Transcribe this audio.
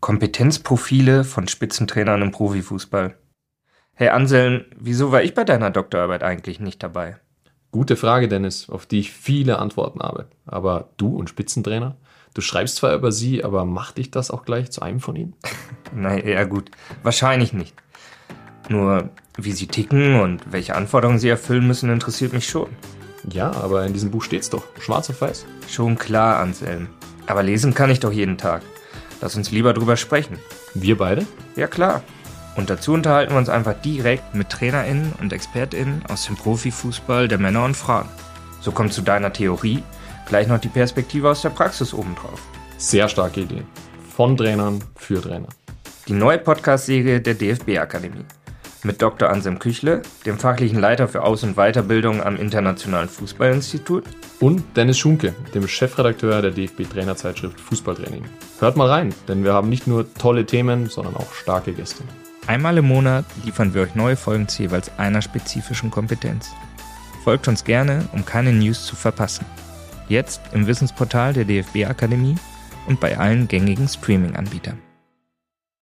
Kompetenzprofile von Spitzentrainern im Profifußball. Hey Anselm, wieso war ich bei deiner Doktorarbeit eigentlich nicht dabei? Gute Frage, Dennis, auf die ich viele Antworten habe. Aber du und Spitzentrainer? Du schreibst zwar über sie, aber macht dich das auch gleich zu einem von ihnen? naja, gut, wahrscheinlich nicht. Nur wie sie ticken und welche Anforderungen sie erfüllen müssen, interessiert mich schon. Ja, aber in diesem Buch steht's doch, schwarz auf weiß. Schon klar, Anselm. Aber lesen kann ich doch jeden Tag. Lass uns lieber drüber sprechen. Wir beide? Ja, klar. Und dazu unterhalten wir uns einfach direkt mit TrainerInnen und ExpertInnen aus dem Profifußball der Männer und Frauen. So kommt zu deiner Theorie gleich noch die Perspektive aus der Praxis obendrauf. Sehr starke Idee. Von Trainern für Trainer. Die neue Podcast-Serie der DFB-Akademie mit Dr. Anselm Küchle, dem fachlichen Leiter für Aus- und Weiterbildung am Internationalen Fußballinstitut. Und Dennis Schunke, dem Chefredakteur der DFB-Trainerzeitschrift Fußballtraining. Hört mal rein, denn wir haben nicht nur tolle Themen, sondern auch starke Gäste. Einmal im Monat liefern wir euch neue Folgen zu jeweils einer spezifischen Kompetenz. Folgt uns gerne, um keine News zu verpassen. Jetzt im Wissensportal der DFB Akademie und bei allen gängigen Streaming-Anbietern.